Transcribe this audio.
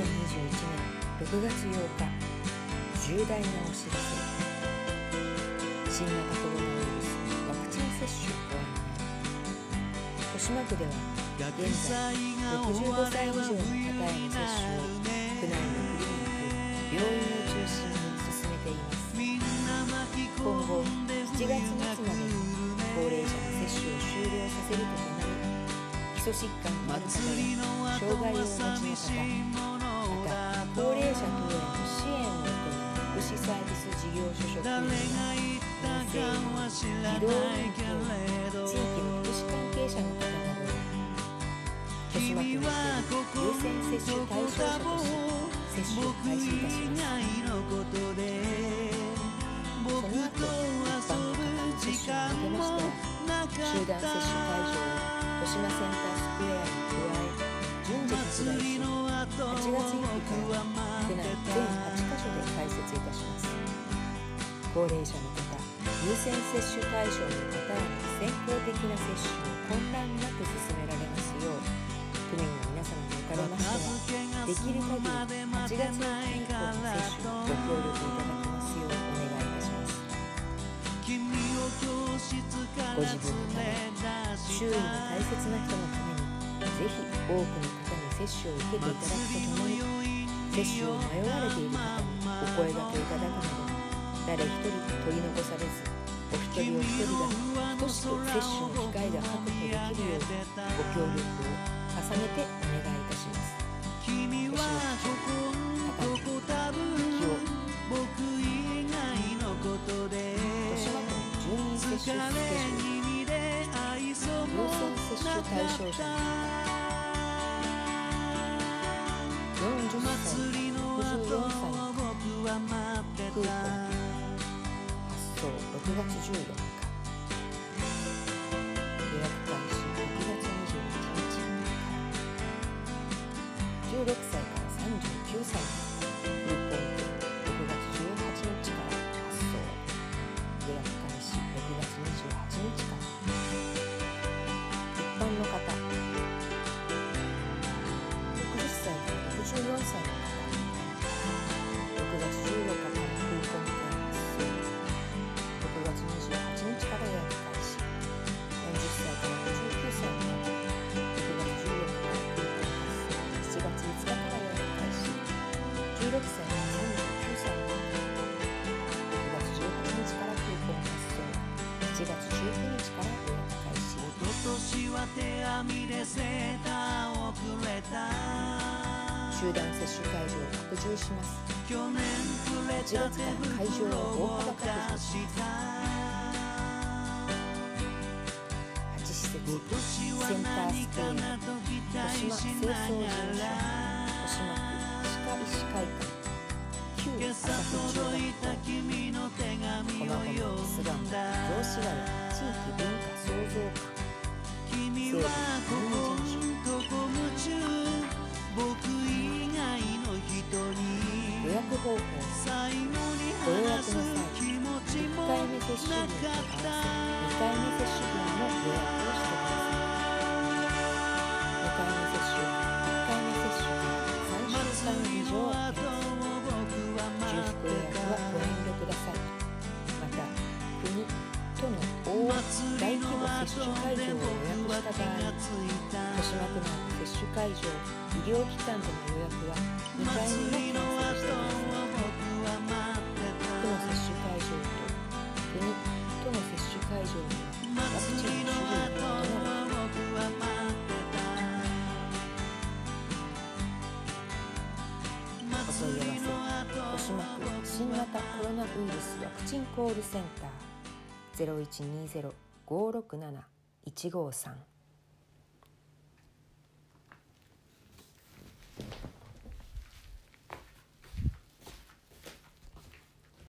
年6月8日重大なお知らせ。新型コロナウイルスワクチン接種ご案内豊島区では現在65歳以上の方への接種を区内のクリニック病院を中心に進めています。今後7月末までに高齢者の接種を終了させるとともに基礎疾患のある方や障害をお持ちの方性児童園等地域の福祉関係者の方など豊島区に優先接種対象者として接種を開始いたしますその後一般の方の接種に向けましては集団接種会場を豊島センタースクエアに加え順次拡大し8月1日から区内全8カ所で開設いたします高齢者の方優先接種対象の方への先行的な接種を混乱なく進められますよう区民の皆様におかれましてはできる限り8月以降の接種にご協力いただきますようお願いいたします。ご自分のため周囲の大切な人のためにぜひ多くの方に接種を受けていただくとともに接種を迷われている方にお声がけいただくなど誰一人取り残されずお一人お一人が等しく接種の機会が確保できるようご協力を重ねてお願いいたします。吉野高木清豊島区の住民接種スケジュール優先接種対象者の方40歳64歳の方クーポン6月14日。予約開始6月21日16歳から39歳の方手編みでセーターをくれた。集団接種会場を拡充します。去年くれ8月から会場を大幅拡充します8施設センタースクエア豊島清掃事務所豊島区歯科医師会館。旧朝日中学校この後の巣鴨雑司ヶ谷地域文化創造館西武文務事務所予約方法。ご予約の際1回目接種分と合わせ2回目接種分の予約を大規模接種会場を予約した場合豊島区内の接種会場医療機関での予約は2回目もキャンセルしてください区の接種会場と国都の接種会場にワクチンの種類が異なるお問い合わせ豊島区新型コロナウイルスワクチンコールセンター。0120-567-153